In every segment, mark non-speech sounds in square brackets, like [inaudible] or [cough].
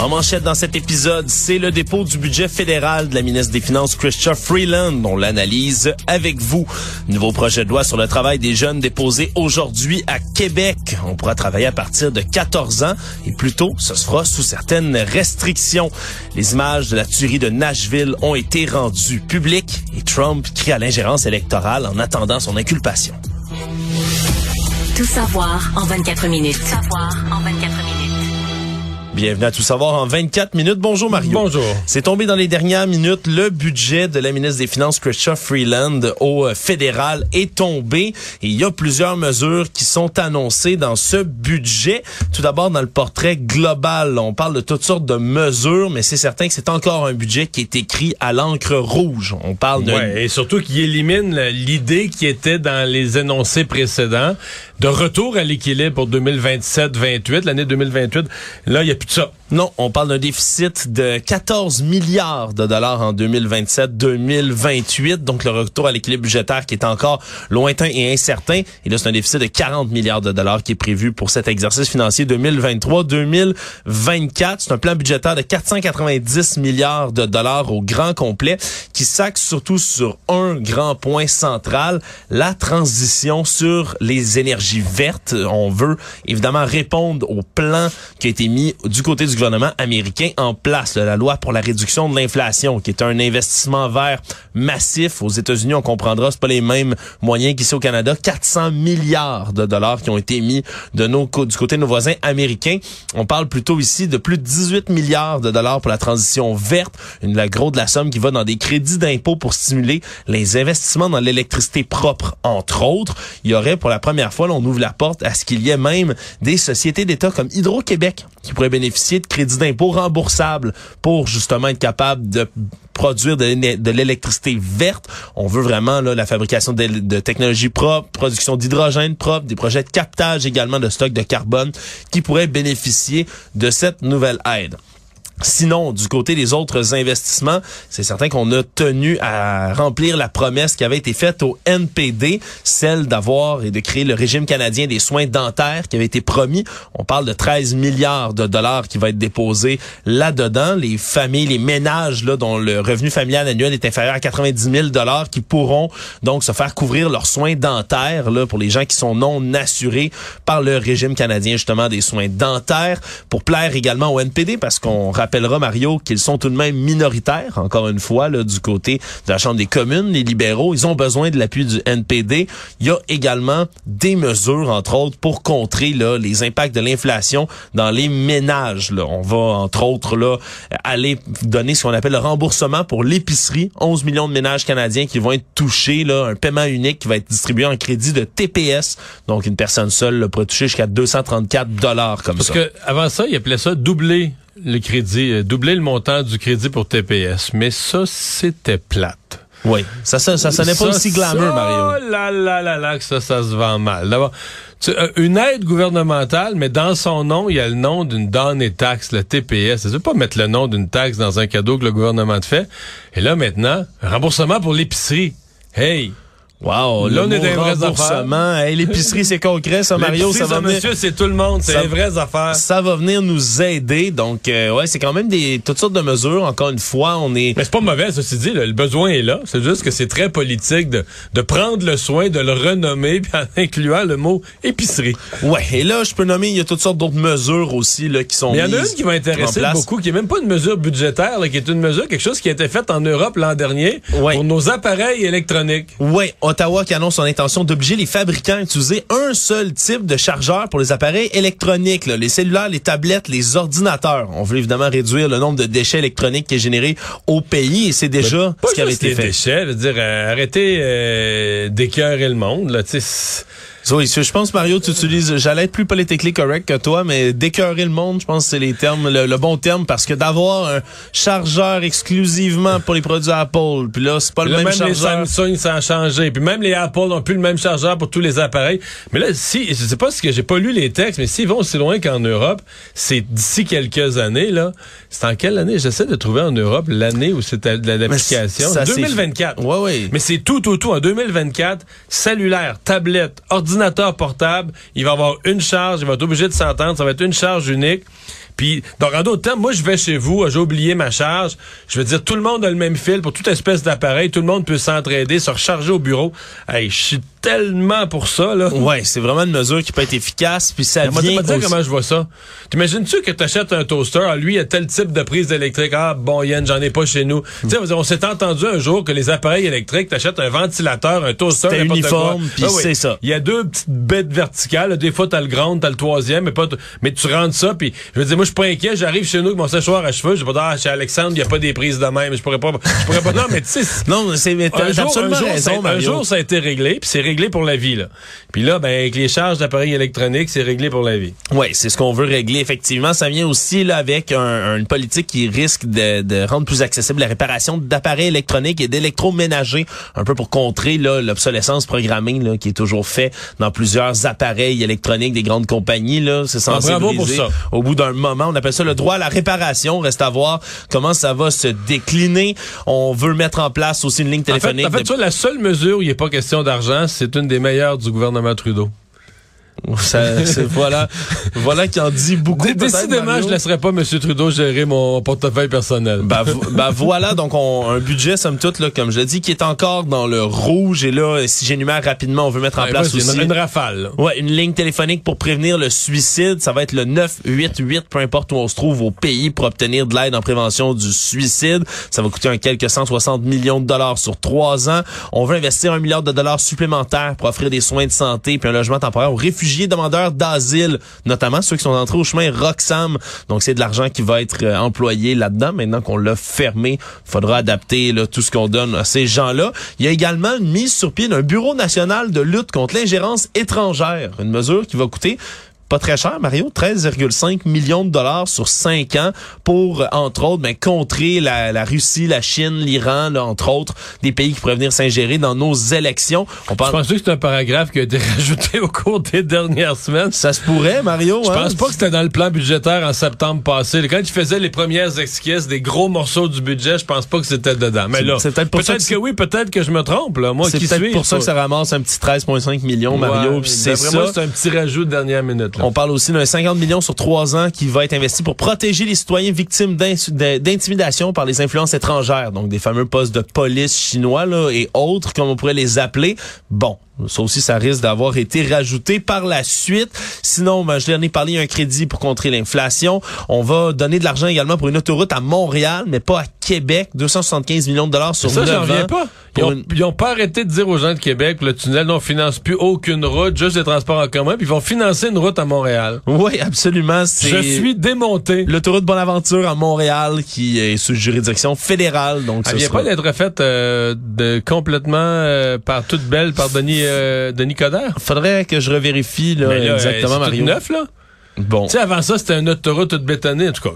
En manchette dans cet épisode, c'est le dépôt du budget fédéral de la ministre des Finances, Christian Freeland. On l'analyse avec vous. Nouveau projet de loi sur le travail des jeunes déposé aujourd'hui à Québec. On pourra travailler à partir de 14 ans et plus tôt, ce sera sous certaines restrictions. Les images de la tuerie de Nashville ont été rendues publiques et Trump crie à l'ingérence électorale en attendant son inculpation. Tout savoir en 24 minutes. Tout savoir en 24 minutes. Bienvenue à Tout savoir en 24 minutes. Bonjour Mario. Bonjour. C'est tombé dans les dernières minutes. Le budget de la ministre des Finances, Christian Freeland, au euh, fédéral est tombé. Et il y a plusieurs mesures qui sont annoncées dans ce budget. Tout d'abord, dans le portrait global, on parle de toutes sortes de mesures, mais c'est certain que c'est encore un budget qui est écrit à l'encre rouge. On parle de... Ouais, et surtout qui élimine l'idée qui était dans les énoncés précédents de retour à l'équilibre pour 2027-28, l'année 2028. Là, il n'y a plus de ça. Non, on parle d'un déficit de 14 milliards de dollars en 2027-2028, donc le retour à l'équilibre budgétaire qui est encore lointain et incertain. Et là, c'est un déficit de 40 milliards de dollars qui est prévu pour cet exercice financier 2023-2024. C'est un plan budgétaire de 490 milliards de dollars au grand complet qui s'axe surtout sur un grand point central, la transition sur les énergies vertes. On veut évidemment répondre au plan qui a été mis du côté du gouvernement américain en place, la loi pour la réduction de l'inflation, qui est un investissement vert massif. Aux États-Unis, on comprendra, c'est pas les mêmes moyens qu'ici au Canada. 400 milliards de dollars qui ont été mis de nos, du côté de nos voisins américains. On parle plutôt ici de plus de 18 milliards de dollars pour la transition verte, une la gros de la somme qui va dans des crédits d'impôt pour stimuler les investissements dans l'électricité propre, entre autres. Il y aurait pour la première fois, là, on ouvre la porte à ce qu'il y ait même des sociétés d'État comme Hydro-Québec qui pourraient bénéficier de crédits d'impôt remboursables pour justement être capable de produire de l'électricité verte. On veut vraiment la fabrication de, de technologies propres, production d'hydrogène propre, des projets de captage également de stock de carbone qui pourraient bénéficier de cette nouvelle aide. Sinon, du côté des autres investissements, c'est certain qu'on a tenu à remplir la promesse qui avait été faite au NPD, celle d'avoir et de créer le régime canadien des soins dentaires qui avait été promis. On parle de 13 milliards de dollars qui va être déposé là-dedans. Les familles, les ménages là, dont le revenu familial annuel est inférieur à 90 000 dollars qui pourront donc se faire couvrir leurs soins dentaires là, pour les gens qui sont non assurés par le régime canadien justement des soins dentaires pour plaire également au NPD parce qu'on rappellera, Mario, qu'ils sont tout de même minoritaires, encore une fois, là, du côté de la Chambre des communes, les libéraux. Ils ont besoin de l'appui du NPD. Il y a également des mesures, entre autres, pour contrer là, les impacts de l'inflation dans les ménages. Là. On va, entre autres, là, aller donner ce qu'on appelle le remboursement pour l'épicerie. 11 millions de ménages canadiens qui vont être touchés, là, un paiement unique qui va être distribué en crédit de TPS. Donc, une personne seule là, pourrait toucher jusqu'à 234 dollars comme Parce ça. Parce que avant ça, il appelait ça doubler le crédit, euh, doubler le montant du crédit pour TPS. Mais ça, c'était plate. Oui, ça, ça, ça sonnait pas aussi glamour, Mario. Oh là là là là, que ça, ça se vend mal. D'abord, euh, une aide gouvernementale, mais dans son nom, il y a le nom d'une donnée taxe, le TPS. Ça veut pas mettre le nom d'une taxe dans un cadeau que le gouvernement te fait. Et là, maintenant, remboursement pour l'épicerie. Hey! Wow, là, on est des remboursement. Hey, l'épicerie, c'est concret, ça, [laughs] Mario. Ça va venir... monsieur, c'est tout le monde. C'est les vraies affaires. Ça va venir nous aider. Donc, euh, ouais, c'est quand même des toutes sortes de mesures. Encore une fois, on est... Mais c'est pas mauvais, ceci dit. Là, le besoin est là. C'est juste que c'est très politique de, de prendre le soin de le renommer puis en incluant le mot épicerie. Ouais, et là, je peux nommer, il y a toutes sortes d'autres mesures aussi là, qui sont Mais il y en a une qui m'a intéressé beaucoup, qui est même pas une mesure budgétaire, là, qui est une mesure, quelque chose qui a été fait en Europe l'an dernier ouais. pour nos appareils électroniques. Ouais, Ottawa qui annonce son intention d'obliger les fabricants à utiliser un seul type de chargeur pour les appareils électroniques, là, les cellulaires, les tablettes, les ordinateurs. On veut évidemment réduire le nombre de déchets électroniques qui est généré au pays et c'est déjà ce qui avait été les fait. déchets, je veux dire, euh, arrêter euh, d'écœurer le monde, là, tu sais Oui, je pense, Mario, tu utilises, j'allais être plus politiquement correct que toi, mais d'écœurer le monde, je pense que c'est les termes, le, bon terme, parce que d'avoir un chargeur exclusivement pour les produits Apple, puis là, c'est pas le même, chargeur. Même les Samsung, ça a changé. Puis même les Apple n'ont plus le même chargeur pour tous les appareils. Mais là, si, je sais pas ce que j'ai pas lu les textes, mais s'ils vont aussi loin qu'en Europe, c'est d'ici quelques années, là. C'est en quelle année? J'essaie de trouver en Europe l'année où c'était l'application. 2024. Ouais, ouais. Mais c'est tout, tout, tout. En 2024, cellulaire, tablette, ordinateur portable, il va avoir une charge, il va être obligé de s'entendre, ça va être une charge unique. Puis, donc, en d'autres termes, moi, je vais chez vous, j'ai oublié ma charge. Je veux dire, tout le monde a le même fil pour toute espèce d'appareil. Tout le monde peut s'entraider, se recharger au bureau. Hey, je suis tellement pour ça, là. Ouais, c'est vraiment une mesure qui peut être efficace, puis ça Mais vient moi, comment je vois ça. T'imagines-tu que t'achètes un toaster, ah, lui, il a tel type de prise électrique, ah, bon, Yann, j'en ai pas chez nous. Tu sais, on s'est entendu un jour que les appareils électriques, t'achètes un ventilateur, un toaster, uniforme, puis Ah c'est ça. Il y a deux petites bêtes verticales, des fois t'as le grand, t'as le troisième, mais pas, mais tu rentres ça, puis je veux dire, moi, je suis pas inquiet, j'arrive chez nous avec mon séchoir à cheveux, je vais pas dire, ah, chez Alexandre, il y a pas des prises de même, je pourrais pas, je pourrais pas, non, mais tu sais, Non, c'est, mais un jour, absolument un jour, raison, un jour, ça a été réglé, puis c'est réglé pour la vie, là. Puis là, ben, avec les charges d'appareils électroniques, c'est réglé pour la vie. Oui, c'est ce qu'on veut régler. Effectivement, ça vient aussi là avec un- une politique qui risque de, de rendre plus accessible la réparation d'appareils électroniques et d'électroménagers, un peu pour contrer là, l'obsolescence programmée là, qui est toujours fait dans plusieurs appareils électroniques des grandes compagnies. Là, c'est censé Ah, bravo pour ça. au bout d'un moment. On appelle ça le droit à la réparation. Reste à voir comment ça va se décliner. On veut mettre en place aussi une ligne En fait, téléphonique. en fait, de- tu vois, la seule mesure où il n'est pas question d'argent, c'est une des meilleures du gouvernement Trudeau. Ça- voilà, voilà qui en dit beaucoup. Décidément, Mario. je laisserai pas M. Trudeau gérer mon portefeuille personnel. Ben, vo- ben voilà, donc on, un budget, somme toute, là, comme je l'ai dit, qui est encore dans le rouge. Et là, si j'énumère rapidement, on veut mettre en Ouais, place aussi une, une rafale. là. ouais, une ligne téléphonique pour prévenir le suicide. Ça va être le 988, peu importe où on se trouve au pays, pour obtenir de l'aide en prévention du suicide. Ça va coûter un quelques 160 millions de dollars sur trois ans. On veut investir un milliard de dollars supplémentaires pour offrir des soins de santé puis un logement temporaire aux réfugiés demandeurs d'asile, notamment ceux qui sont entrés au chemin Roxham. Donc, c'est de l'argent qui va être euh, employé là-dedans. Maintenant qu'on l'a fermé, faudra adapter tout ce qu'on donne à ces gens-là. Il y a également une mise sur pied d'un bureau national de lutte contre l'ingérence étrangère. Une mesure qui va coûter pas très cher, Mario, 13,5 millions de dollars sur 5 ans pour, euh, entre autres, ben, contrer la, la Russie, la Chine, l'Iran, entre autres, des pays qui pourraient venir s'ingérer dans nos élections. On Je pense que c'est un paragraphe qui a été [laughs] rajouté au cours des dernières semaines? Ça se pourrait, Mario. Je hein? pense pas que c'était dans le plan budgétaire en septembre passé. Quand il faisait les premières esquisses des gros morceaux du budget, je pense pas que c'était dedans. Mais là, peut-être peut-être que que, oui, peut-être que je me trompe. Là. Moi, C'est qui peut-être pour ça que ça ramasse un petit 13,5 millions, Mario. Ouais, c'est ça. c'est un petit rajout de dernière minute. Là. On parle aussi d'un 50 millions sur trois ans qui va être investi pour protéger les citoyens victimes d'intimidation par les influences étrangères, donc des fameux postes de police chinois là, et autres, comme on pourrait les appeler. Bon, ça aussi, ça risque d'avoir été rajouté par la suite. Sinon, ben, je l'en ai parlé, il y a un crédit pour contrer l'inflation. On va donner de l'argent également pour une autoroute à Montréal, mais pas à Québec. 275 millions de dollars sur ça, 9 j'en reviens ans. pas. Ils ont, une- ils ont pas arrêté de dire aux gens de Québec, le tunnel, non, on finance plus aucune route, juste les transports en commun, puis ils vont financer une route à Montréal. Oui, absolument. Je suis démonté. L'autoroute Bonaventure à Montréal qui est sous juridiction fédérale. Donc, Elle vient sera- pas d'être faite euh, de, complètement euh, par toute belle par Denis, euh, Denis Coderre? Faudrait que je revérifie là, là, exactement, euh, Mario. tout neuf, là. Bon. Tu sais, avant ça, c'était une autoroute toute bétonnée, en tout cas.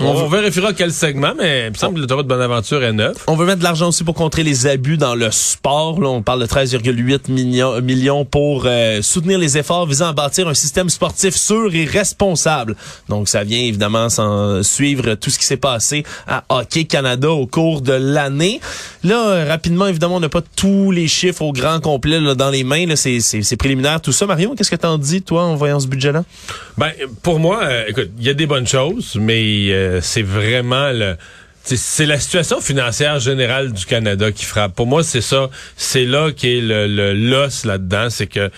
On, on vérifiera quel segment, mais il me semble que l'autoroute Bonaventure est neuve. On veut mettre de l'argent aussi pour contrer les abus dans le sport. Là, on parle de 13,8 millions, millions pour euh, soutenir les efforts visant à bâtir un système sportif sûr et responsable. Donc, ça vient évidemment sans suivre tout ce qui s'est passé à Hockey Canada au cours de l'année. Là, euh, rapidement, évidemment, on n'a pas tous les chiffres au grand complet là, dans les mains. C'est, préliminaire. Tout ça, Mario, qu'est-ce que t'en dis, toi, en voyant ce budget-là? Ben, pour moi, euh, écoute, il y a des bonnes choses, mais euh, c'est vraiment le... c'est- la situation financière générale du Canada qui frappe. Pour moi, c'est ça. C'est là qui est le l'os là-dedans. C'est que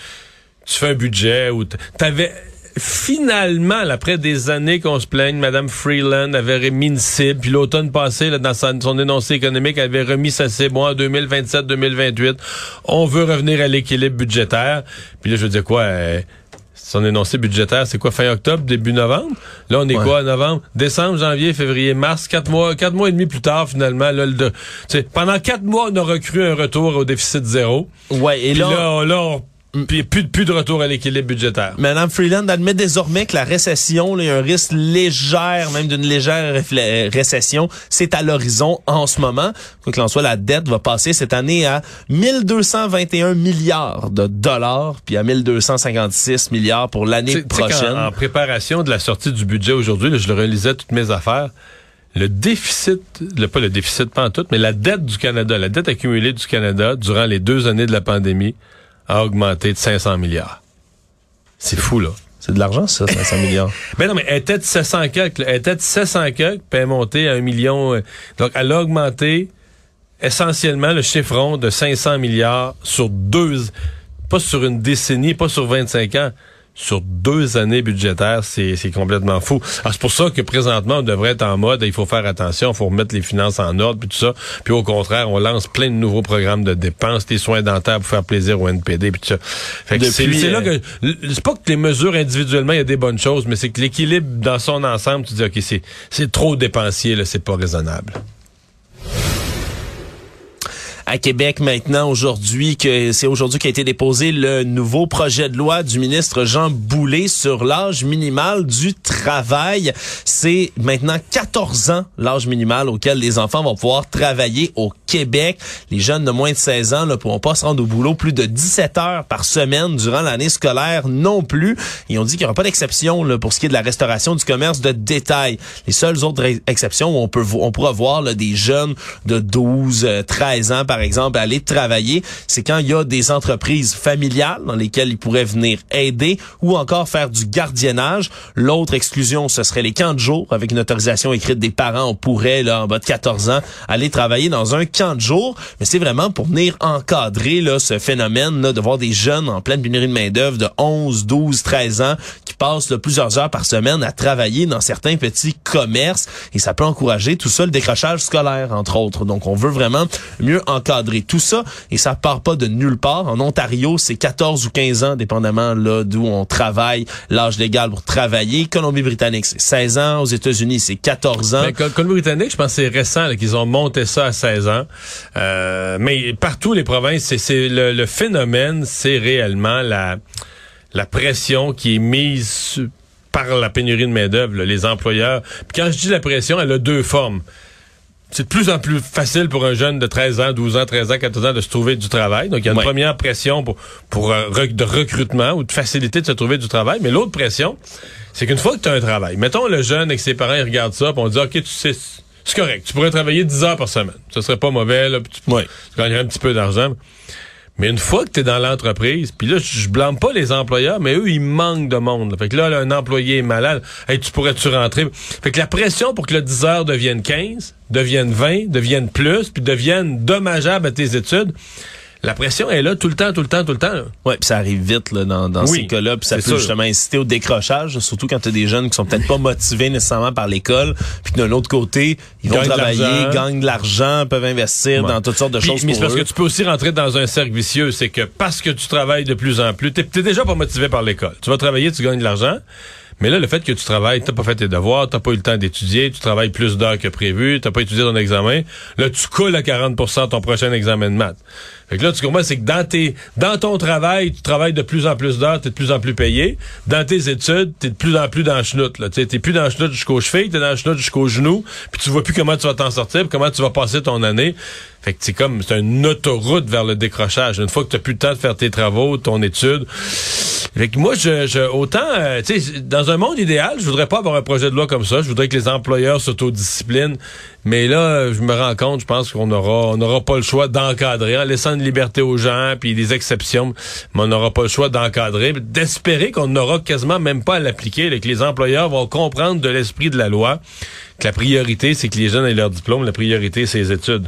tu fais un budget t'avais finalement, après des années qu'on se plaigne, Madame Freeland avait remis une cible, puis l'automne passé, là, dans son énoncé économique, elle avait remis sa cible en 2027-2028. On veut revenir à l'équilibre budgétaire. Puis là, je veux dire quoi? euh, son énoncé budgétaire, c'est quoi, fin octobre, début novembre? Là, on est Ouais. quoi, novembre? Décembre, janvier, février, mars, quatre mois, quatre mois et demi plus tard, finalement, là, le, pendant quatre mois, on a recru un retour au déficit zéro. Ouais, et là, là, on- là, on Puis plus, plus de retour à l'équilibre budgétaire. Madame Freeland admet désormais que la récession, là, il y a un risque légère, même d'une légère récession, c'est à l'horizon en ce moment. Quoi qu'il en soit, la dette va passer cette année à 1221 milliards de dollars, puis à 1256 milliards pour l'année prochaine. En, préparation de la sortie du budget aujourd'hui, je le relisais toutes mes affaires. Le déficit, le, pas le déficit pas en tout, mais la dette du Canada, la dette accumulée du Canada durant les deux années de la pandémie a augmenté de 500 milliards. C'est fou, là. C'est de l'argent, ça, 500 milliards. [laughs] Ben non, mais elle était de 700 quelques. Elle était de 700 quelques, puis elle est montée à un million. euh, Donc, elle a augmenté essentiellement le chiffron de 500 milliards sur deux, pas sur une décennie, pas sur 25 ans, sur deux années budgétaires, c'est c'est complètement fou. Alors, c'est pour ça que présentement, on devrait être en mode, il faut faire attention, il faut remettre les finances en ordre, puis tout ça. Puis au contraire, on lance plein de nouveaux programmes de dépenses, des soins dentaires pour faire plaisir au NPD, puis tout ça. Fait que Depuis, c'est là euh, que c'est pas que les mesures individuellement, il y a des bonnes choses, mais c'est que l'équilibre dans son ensemble, tu dis, OK, c'est, c'est trop dépensier, là, c'est pas raisonnable. À Québec maintenant aujourd'hui que c'est aujourd'hui qu'a été déposé le nouveau projet de loi du ministre Jean Boulet sur l'âge minimal du travail. C'est maintenant 14 ans l'âge minimal auquel les enfants vont pouvoir travailler au Québec. Les jeunes de moins de 16 ans ne pourront pas se rendre au boulot plus de 17 heures par semaine durant l'année scolaire non plus. Ils ont dit qu'il n'y aura pas d'exception pour ce qui est de la restauration du commerce de détail. Les seules autres ex- exceptions où on peut on pourra voir là, des jeunes de 12, euh, 13 ans par exemple aller travailler, c'est quand il y a des entreprises familiales dans lesquelles ils pourraient venir aider ou encore faire du gardiennage. L'autre exclusion, ce serait les camps de jour avec une autorisation écrite des parents. On pourrait là en bas de 14 ans aller travailler dans un camp de jour, mais c'est vraiment pour venir encadrer là ce phénomène là, de voir des jeunes en pleine pénurie de main d'œuvre de 11, 12, 13 ans qui passent là, plusieurs heures par semaine à travailler dans certains petits commerces et ça peut encourager tout ça le décrochage scolaire entre autres. Donc on veut vraiment mieux encadrer tout ça et ça part pas de nulle part. En Ontario, c'est 14 ou 15 ans dépendamment là d'où on travaille, l'âge légal pour travailler. Colombie-Britannique, c'est 16 ans, aux États-Unis, c'est 14 ans. Colombie-Britannique, je pense que c'est récent qu'ils ont monté ça à 16 ans. Euh, mais partout les provinces, c'est, le, phénomène, c'est réellement la, la pression qui est mise par la pénurie de main-d'œuvre, les employeurs. Puis quand je dis la pression, elle a deux formes. C'est de plus en plus facile pour un jeune de 13 ans, 12 ans, 13 ans, 14 ans de se trouver du travail. Donc, il y a une Ouais. première pression pour, pour euh, de recrutement ou de facilité de se trouver du travail. Mais l'autre pression, c'est qu'une fois que tu as un travail, mettons le jeune avec ses parents, ils regardent ça, puis on dit, OK, tu sais, c'est correct, tu pourrais travailler 10 heures par semaine. Ce serait pas mauvais, là, puis tu, Ouais. tu gagnerais un petit peu d'argent. Mais une fois que tu dans l'entreprise, puis là, je blâme pas les employeurs, mais eux, ils manquent de monde. Fait que là, là, un employé est malade. Hey, tu pourrais-tu rentrer? Fait que la pression pour que le 10 heures devienne 15, devienne 20, devienne plus, puis devienne dommageable à tes études, la pression est là tout le temps, tout le temps, tout le temps. là. Ouais, puis ça arrive vite là, dans, dans Oui, ces cas-là, puis ça peut sûr. justement inciter au décrochage, surtout quand tu as des jeunes qui sont peut-être pas motivés nécessairement par l'école, puis que d'un autre côté, ils vont travailler, gagnent de l'argent, peuvent investir Ouais. dans toutes sortes de Puis- choses Mais c'est parce que tu peux aussi rentrer dans un cercle vicieux, c'est que parce que tu travailles de plus en plus, t'es t'es déjà pas motivé par l'école. Tu vas travailler, tu gagnes de l'argent. Mais là, le fait que tu travailles, t'as pas fait tes devoirs, t'as pas eu le temps d'étudier, tu travailles plus d'heures que prévu, t'as pas étudié ton examen, là, tu coules à 40% ton prochain examen de maths. Fait que là, tu comprends, c'est que dans tes, dans ton travail, tu travailles de plus en plus d'heures, t'es de plus en plus payé. Dans tes études, t'es de plus en plus dans le chenoute, là. T'es plus dans le chenoute jusqu'aux chevilles, t'es dans le chenoute jusqu'aux genoux, puis tu vois plus comment tu vas t'en sortir, comment tu vas passer ton année. Fait que c'est comme, c'est une autoroute vers le décrochage. Une fois que t'as plus le temps de faire tes travaux, ton étude. Fait que moi, je, je autant, euh, tu sais, dans un monde idéal, je voudrais pas avoir un projet de loi comme ça. Je voudrais que les employeurs s'autodisciplinent. Mais là, je me rends compte, je pense qu'on aura, on n'aura pas le choix d'encadrer en laissant une liberté aux gens, puis des exceptions. Mais on n'aura pas le choix d'encadrer, d'espérer qu'on n'aura quasiment même pas à l'appliquer, que les employeurs vont comprendre de l'esprit de la loi que la priorité, c'est que les jeunes aient leur diplôme. La priorité, c'est les études.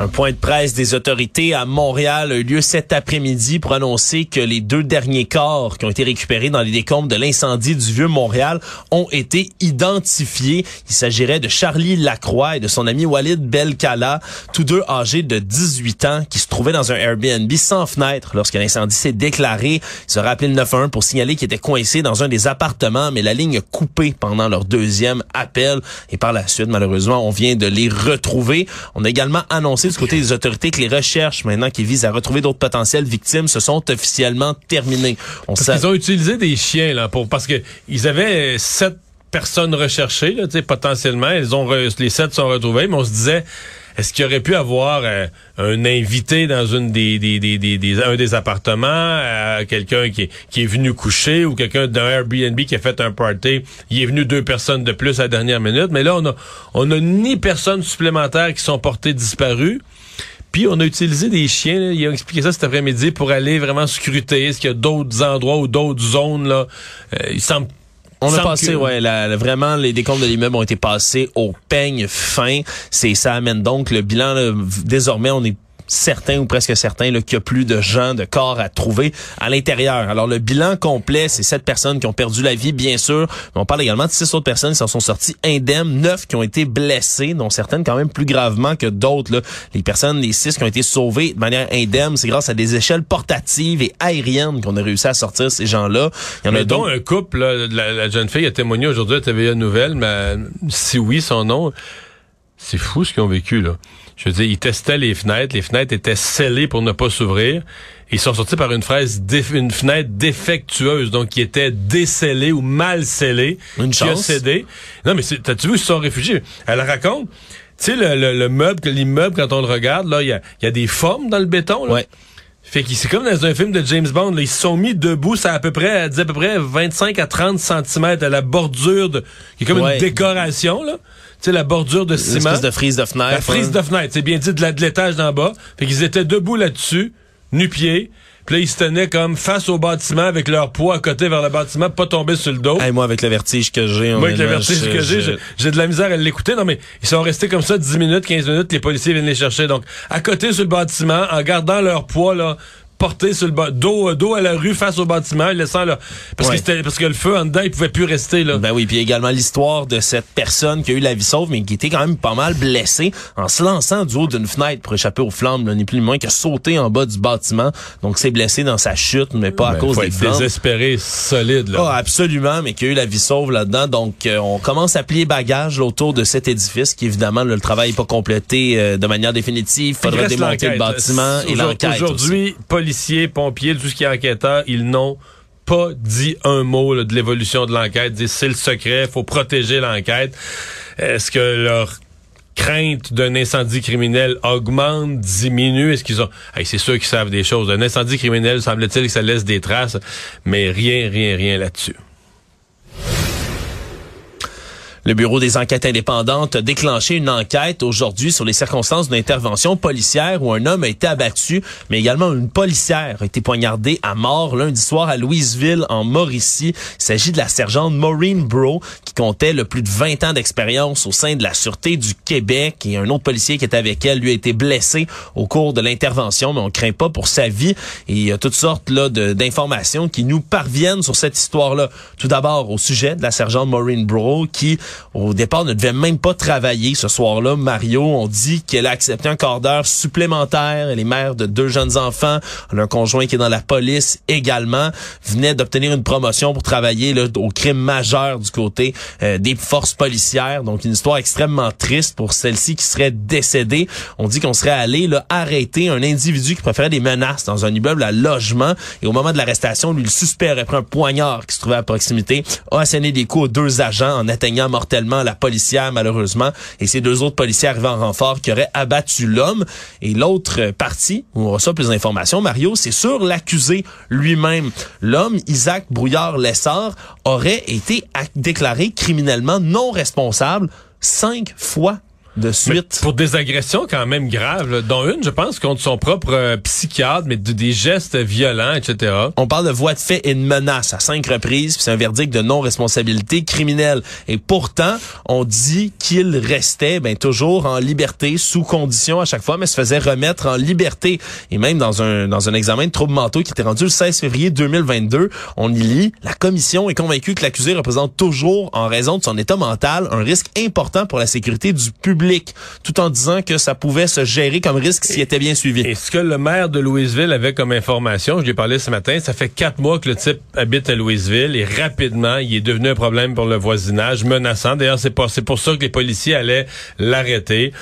Un point de presse des autorités à Montréal a eu lieu cet après-midi pour annoncer que les deux derniers corps qui ont été récupérés dans les décombres de l'incendie du Vieux Montréal ont été identifiés. Il s'agirait de Charlie Lacroix et de son ami Walid Belkala, tous deux âgés de 18 ans qui se trouvaient dans un Airbnb sans fenêtre lorsque l'incendie s'est déclaré. Ils se rappelé le 911 pour signaler qu'ils étaient coincés dans un des appartements, mais la ligne a coupé pendant leur deuxième appel. Et par la suite, malheureusement, on vient de les retrouver. On a également annoncé du côté des autorités que les recherches maintenant qui visent à retrouver d'autres potentielles victimes se sont officiellement terminées. On parce qu'ils ont utilisé des chiens là pour parce que ils avaient sept personnes recherchées là, potentiellement, ils ont les sept sont retrouvés, mais on se disait est-ce qu'il aurait pu avoir euh, un invité dans une des, des, des, des un des appartements, euh, quelqu'un qui, qui est venu coucher ou quelqu'un d'un Airbnb qui a fait un party, il est venu deux personnes de plus à la dernière minute, mais là on a on a ni personnes supplémentaires qui sont portées disparues. Puis on a utilisé des chiens, là, ils ont expliqué ça cet après-midi pour aller vraiment scruter est-ce qu'il y a d'autres endroits ou d'autres zones là. Euh, il semble on a passé, ouais, vraiment, les décomptes de l'immeuble ont été passés au peigne fin. C'est ça amène donc le bilan. désormais, on est certain ou presque certain qu'il y a plus de gens, de corps à trouver à l'intérieur. Alors le bilan complet, c'est sept personnes qui ont perdu la vie, bien sûr. Mais on parle également de six autres personnes qui s'en sont sorties indemnes, neuf qui ont été blessées, dont certaines quand même plus gravement que d'autres. Les personnes, les six qui ont été sauvées de manière indemne, c'est grâce à des échelles portatives et aériennes qu'on a réussi à sortir ces gens-là. Il y en a donc un couple, la, jeune fille a témoigné aujourd'hui à TVA Nouvelle, mais si oui, son nom, c'est fou ce qu'ils ont vécu là. Je veux dire, ils testaient les fenêtres, les fenêtres étaient scellées pour ne pas s'ouvrir. Ils sont sortis par une, fraise une fenêtre défectueuse, donc qui était décellée ou mal scellée, une qui chance. a cédé. Non, mais t'as-tu vu, ils se sont réfugiés. Elle raconte, tu sais, le, le, meuble, l'immeuble, quand on le regarde, là, il y a, y a, des formes dans le béton. Là. Ouais. Fait qu'ils c'est comme dans un film de James Bond, là, ils se sont mis debout, ça à peu près, à peu près 25 à 30 cm à la bordure de, qui est comme une décoration, là. Tu sais, la bordure de ciment. Une de frise de fenêtre. La frise de fenêtre, c'est bien dit, de l'étage d'en bas. Fait qu'ils étaient debout là-dessus, nu-pieds. Puis là, ils se tenaient comme face au bâtiment avec leur poids à côté vers le bâtiment, pas tomber sur le dos. Hey, moi, avec le vertige que j'ai... Moi, avec le vertige que j'ai, j'ai de la misère à l'écouter. Non, mais ils sont restés comme ça 10 minutes, 15 minutes, les policiers viennent les chercher. Donc, à côté sur le bâtiment, en gardant leur poids, là, porté sur le dos dos à la rue face au bâtiment laissant là parce que parce que le feu en dedans il pouvait plus rester là. Ben oui, puis également l'histoire de cette personne qui a eu la vie sauve mais qui était quand même pas mal blessée en se lançant du haut d'une fenêtre pour échapper aux flammes, ni plus ni moins que sauter en bas du bâtiment. Donc c'est blessé dans sa chute mais pas à ben, cause faut des être flammes. désespéré solide là. Ah, absolument, mais qui a eu la vie sauve là-dedans. Donc euh, on commence à plier bagages autour de cet édifice qui évidemment le travail n'est pas complété euh, de manière définitive, faudrait démonter le bâtiment et l'enquête. Aujourd'hui, policiers, pompiers, tout ce qui est enquêteur, ils n'ont pas dit un mot de l'évolution de l'enquête. C'est le secret, faut protéger l'enquête. Est-ce que leur crainte d'un incendie criminel augmente, diminue? Est-ce qu'ils ont... c'est sûr qu'ils savent des choses. Un incendie criminel, semble-t-il ça laisse des traces, mais rien, rien, rien là-dessus. Le Bureau des enquêtes indépendantes a déclenché une enquête aujourd'hui sur les circonstances d'une intervention policière où un homme a été abattu, mais également une policière a été poignardée à mort lundi soir à Louisville, en Mauricie. Il s'agit de la sergente Maureen Bro, qui comptait le plus de 20 ans d'expérience au sein de la Sûreté du Québec. Et un autre policier qui était avec elle, lui, a été blessé au cours de l'intervention, mais on craint pas pour sa vie. Et il y a toutes sortes là d'informations qui nous parviennent sur cette histoire-là. Tout d'abord, au sujet de la sergente Maureen Bro, qui au départ, ne devait même pas travailler ce soir-là. Mario, on dit qu'elle a accepté un quart d'heure supplémentaire. Elle est mère de deux jeunes enfants. Elle a un conjoint qui est dans la police également. Venait d'obtenir une promotion pour travailler là, au crime majeur du côté euh, des forces policières. Donc, une histoire extrêmement triste pour celle-ci qui serait décédée. On dit qu'on serait allé là, arrêter un individu qui préférait des menaces dans un immeuble à logement. Et au moment de l'arrestation, lui, le suspect aurait pris un poignard qui se trouvait à proximité, a asséné des coups aux deux agents en atteignant mortellement la policière, malheureusement, et ces deux autres policiers arrivant en renfort qui auraient abattu l'homme. Et l'autre partie, on reçoit plus d'informations, Mario, c'est sur l'accusé lui-même. L'homme, Isaac Brouillard-Lessard, aurait été déclaré criminellement non responsable cinq fois de suite. pour des agressions quand même graves, là, dont une, je pense, contre son propre euh, psychiatre, mais de- des gestes violents, etc. On parle de voie de fait et de menace à cinq reprises, puis c'est un verdict de non-responsabilité criminelle. Et pourtant, on dit qu'il restait ben, toujours en liberté, sous condition à chaque fois, mais se faisait remettre en liberté. Et même dans un, dans un examen de troubles mentaux qui était rendu le 16 février 2022, on y lit, la commission est convaincue que l'accusé représente toujours, en raison de son état mental, un risque important pour la sécurité du public, tout en disant que ça pouvait se gérer comme risque s'il était bien suivi. Et ce que le maire de Louisville avait comme information, je lui ai parlé ce matin, ça fait quatre mois que le type habite à Louisville et rapidement, il est devenu un problème pour le voisinage, menaçant. D'ailleurs, c'est pour ça que les policiers allaient l'arrêter.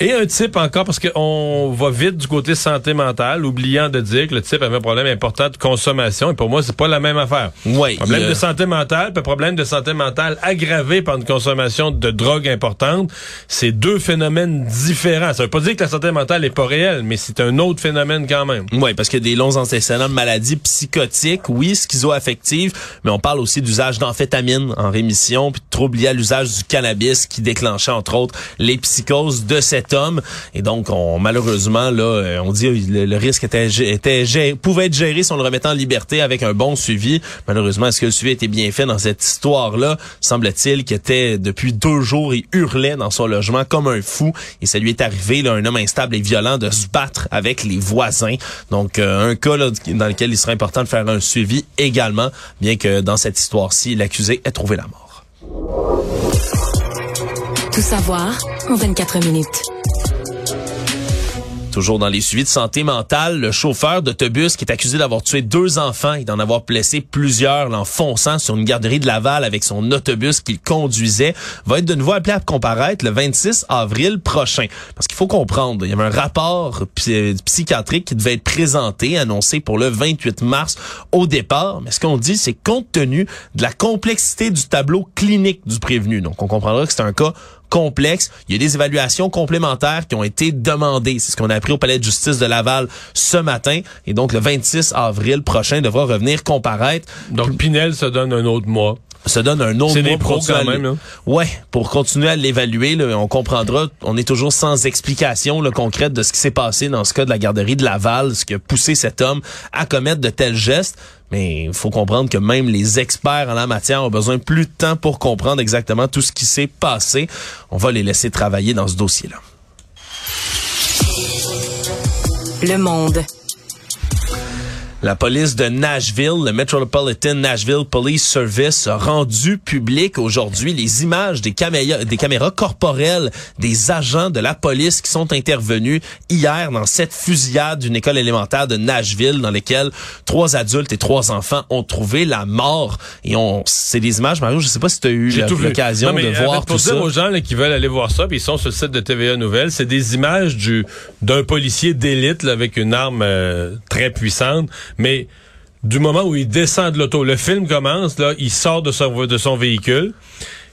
Et un type encore, parce qu'on va vite du côté santé mentale, oubliant de dire que le type avait un problème important de consommation. Et pour moi, c'est pas la même affaire. Oui, Problème il, euh, de santé mentale, puis problème de santé mentale aggravé par une consommation de drogue importante, c'est deux phénomènes différents. Ça veut pas dire que la santé mentale est pas réelle, mais c'est un autre phénomène quand même. Oui, parce qu'il y a des longs antécédents de maladies psychotiques, oui, schizoaffectives, mais on parle aussi d'usage d'amphétamines en rémission, puis de troubles liés à l'usage du cannabis qui déclenchait entre autres les psychoses de Et donc, on, malheureusement, là, euh, on dit le, le risque était, était pouvait être géré si on le remettait en liberté avec un bon suivi. Malheureusement, est-ce que le suivi été bien fait dans cette histoire-là? Semble-t-il qu'il était depuis deux jours, il hurlait dans son logement comme un fou. Et ça lui est arrivé, là, un homme instable et violent, de se battre avec les voisins. Donc, euh, un cas là, dans lequel il serait important de faire un suivi également, bien que dans cette histoire-ci, l'accusé ait trouvé la mort. Tout savoir en 24 minutes. Toujours dans les suivis de santé mentale, le chauffeur d'autobus qui est accusé d'avoir tué deux enfants et d'en avoir blessé plusieurs en fonçant sur une garderie de Laval avec son autobus qu'il conduisait va être de nouveau appelé à comparaître le 26 avril prochain. Parce qu'il faut comprendre, il y avait un rapport psy- psychiatrique qui devait être présenté, annoncé pour le 28 mars au départ. Mais ce qu'on dit, c'est compte tenu de la complexité du tableau clinique du prévenu. Donc, on comprendra que c'est un cas complexe. Il y a des évaluations complémentaires qui ont été demandées. C'est ce qu'on a appris au Palais de justice de Laval ce matin. Et donc, le 26 avril prochain devra revenir comparaître. Donc, Pinel se donne un autre mois. Se donne un autre mois pour quand à même, là. Ouais, pour continuer à l'évaluer, là, on comprendra. On est toujours sans explication là, concrète de ce qui s'est passé dans ce cas de la garderie de Laval, ce qui a poussé cet homme à commettre de tels gestes. Mais il faut comprendre que même les experts en la matière ont besoin de plus de temps pour comprendre exactement tout ce qui s'est passé. On va les laisser travailler dans ce dossier-là. Le monde. La police de Nashville, le Metropolitan Nashville Police Service, a rendu public aujourd'hui les images des caméras, des caméras corporelles des agents de la police qui sont intervenus hier dans cette fusillade d'une école élémentaire de Nashville dans lesquelles trois adultes et trois enfants ont trouvé la mort. Et on, c'est des images, Mario, je sais pas si tu as eu l'occasion de euh, voir pour tout dire ça. aux gens là, qui veulent aller voir ça, puis ils sont sur le site de TVA Nouvelles, c'est des images du d'un policier d'élite avec une arme euh, très puissante, mais du moment où il descend de l'auto, le film commence, là, il sort de son, véhicule,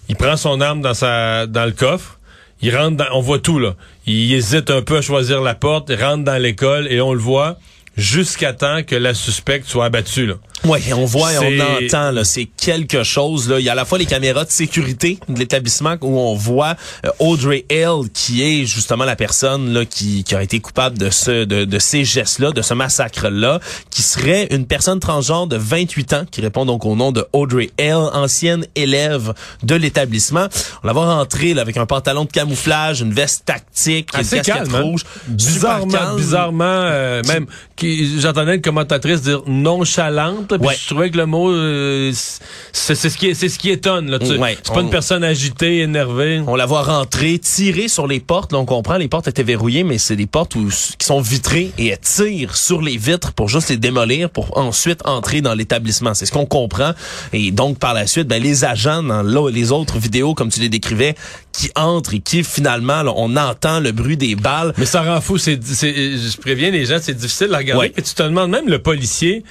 il prend son arme dans sa dans le coffre, il rentre dans, on voit tout là. Il hésite un peu à choisir la porte, il rentre dans l'école et on le voit jusqu'à temps que la suspecte soit abattue là. Oui, on voit et on entend, là, c'est quelque chose. Là. Il y a à la fois les caméras de sécurité de l'établissement où on voit euh, Audrey Hill, qui est justement la personne là, qui, qui a été coupable de, ce, de, de ces gestes-là, de ce massacre-là, qui serait une personne transgenre de 28 ans, qui répond donc au nom de Audrey Hill, ancienne élève de l'établissement. On la voit rentrer là, avec un pantalon de camouflage, une veste tactique, une casquette calme, hein? rouge. bizarrement, calme. bizarrement, euh, même qui j'entendais une commentatrice dire nonchalante, là, puis Ouais. je trouvais que le mot euh, c'est ce qui c'est ce qui étonne là. Ouais, c'est pas on- une personne agitée, énervée. On la voit rentrer, tirer sur les portes. Là, on comprend, les portes étaient verrouillées, mais c'est des portes où, qui sont vitrées et elle tire sur les vitres pour juste les démolir pour ensuite entrer dans l'établissement. C'est ce qu'on comprend. Et donc, par la suite, ben, les agents dans les autres vidéos, comme tu les décrivais, qui entrent et qui, finalement, là, on entend le bruit des balles. Mais ça rend fou. C'est, c'est- je préviens les gens, c'est difficile à regarder. Ouais. Puis tu te demandes même le policier,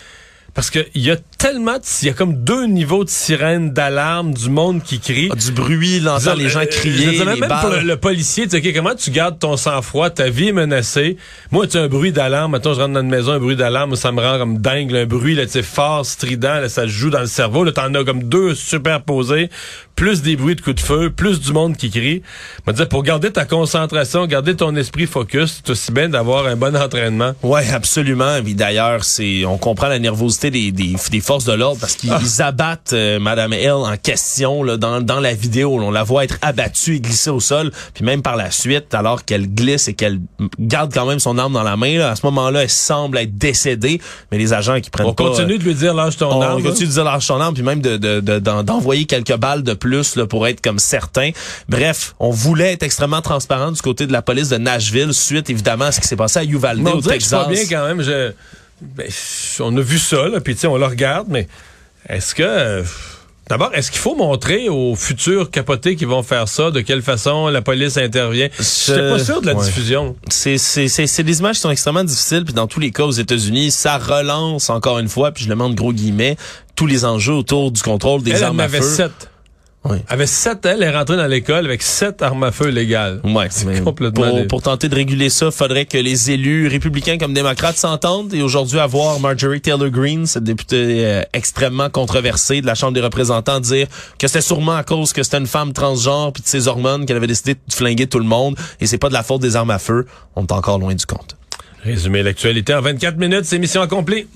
parce que il y a tellement, il y a comme deux niveaux de sirène, d'alarme, du monde qui crie. Ah, du bruit, là, entend les gens Euh, crier, je les même pour balles. le, le policier, tu sais, comment tu gardes ton sang-froid, ta vie est menacée? Moi, tu as un bruit d'alarme, maintenant je rentre dans une maison, un bruit d'alarme, ça me rend comme dingue, là, un bruit là, tu sais, fort, strident, là, ça joue dans le cerveau. Là, t'en as comme deux superposés, plus des bruits de coups de feu, plus du monde qui crie. Je me disais, pour garder ta concentration, garder ton esprit focus, c'est aussi bien d'avoir un bon entraînement. Ouais, absolument. Et d'ailleurs, c'est, on comprend la nervosité des, des, des forces de l'ordre parce qu'ils Ah. abattent euh, Madame L en question là, dans, dans la vidéo. On la voit être abattue et glisser au sol. Puis même par la suite, alors qu'elle glisse et qu'elle garde quand même son arme dans la main, là, à ce moment-là, elle semble être décédée. Mais les agents qui prennent On pas, continue de lui dire, lâche ton on arme. continue de dire lâche ton arme, puis même de, de- de- d'en- d'envoyer quelques balles de plus là, pour être comme certain. Bref, on voulait être extrêmement transparent du côté de la police de Nashville, suite évidemment à ce qui s'est passé à Uvalde on au que Texas. pas bien quand même. Je, ben, on a vu ça, là, puis tu sais, on le regarde, mais est-ce que... euh, D'abord, est-ce qu'il faut montrer aux futurs capotés qui vont faire ça, de quelle façon la police intervient? Je suis pas sûr de la Ouais. diffusion. C'est, c'est, c'est, c'est des images qui sont extrêmement difficiles, puis dans tous les cas aux États-Unis, ça relance encore une fois, puis je le mets en gros guillemets, tous les enjeux autour du contrôle des Elle, elle en armes à avait feu. sept. Oui. Avait sept, elle est rentrée dans l'école avec sept armes à feu légales. Ouais, C'est complètement Pour, dé- pour tenter de réguler ça, faudrait que les élus républicains comme démocrates s'entendent. Et aujourd'hui, à voir Marjorie Taylor Greene, cette députée euh, extrêmement controversée de la Chambre des représentants, dire que c'était sûrement à cause que c'était une femme transgenre puis de ses hormones qu'elle avait décidé de flinguer tout le monde. Et c'est pas de la faute des armes à feu. On est encore loin du compte. Résumer l'actualité en 24 minutes, c'est mission accomplie.